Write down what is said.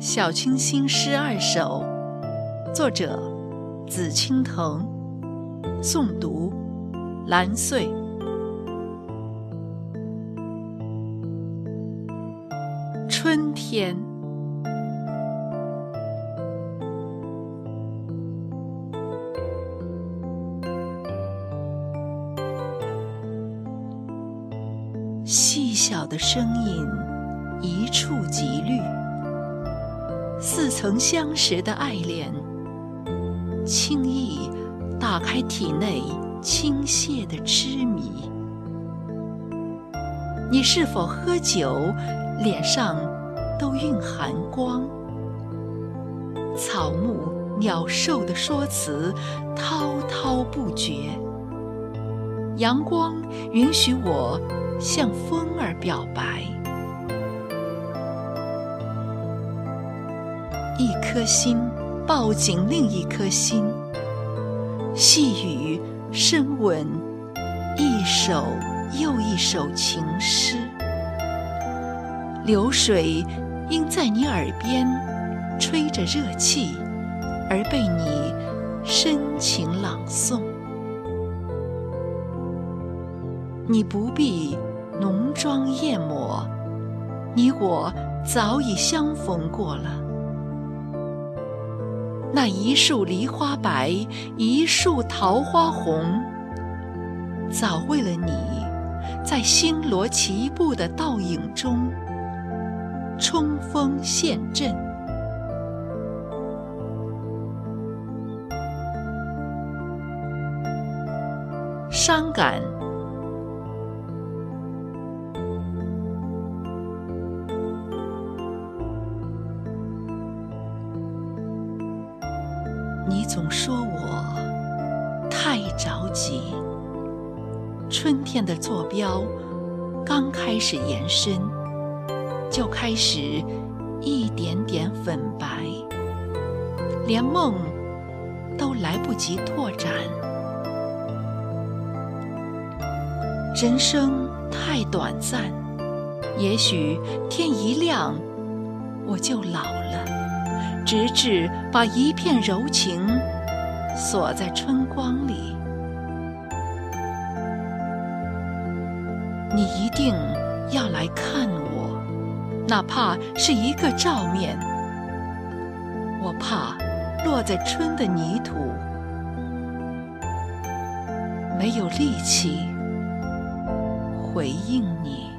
小清新诗二首，作者紫青藤，诵读蓝穗。春天，细小的声音，一触即绿。似曾相识的爱恋，轻易打开体内倾泻的痴迷。你是否喝酒，脸上都蕴含光？草木鸟兽的说辞滔滔不绝。阳光允许我向风儿表白。一颗心抱紧另一颗心，细雨深吻一首又一首情诗。流水因在你耳边吹着热气，而被你深情朗诵。你不必浓妆艳抹，你我早已相逢过了。那一树梨花白，一树桃花红，早为了你，在星罗棋布的倒影中冲锋陷阵。伤感。你总说我太着急，春天的坐标刚开始延伸，就开始一点点粉白，连梦都来不及拓展。人生太短暂，也许天一亮我就老了。直至把一片柔情锁在春光里，你一定要来看我，哪怕是一个照面。我怕落在春的泥土，没有力气回应你。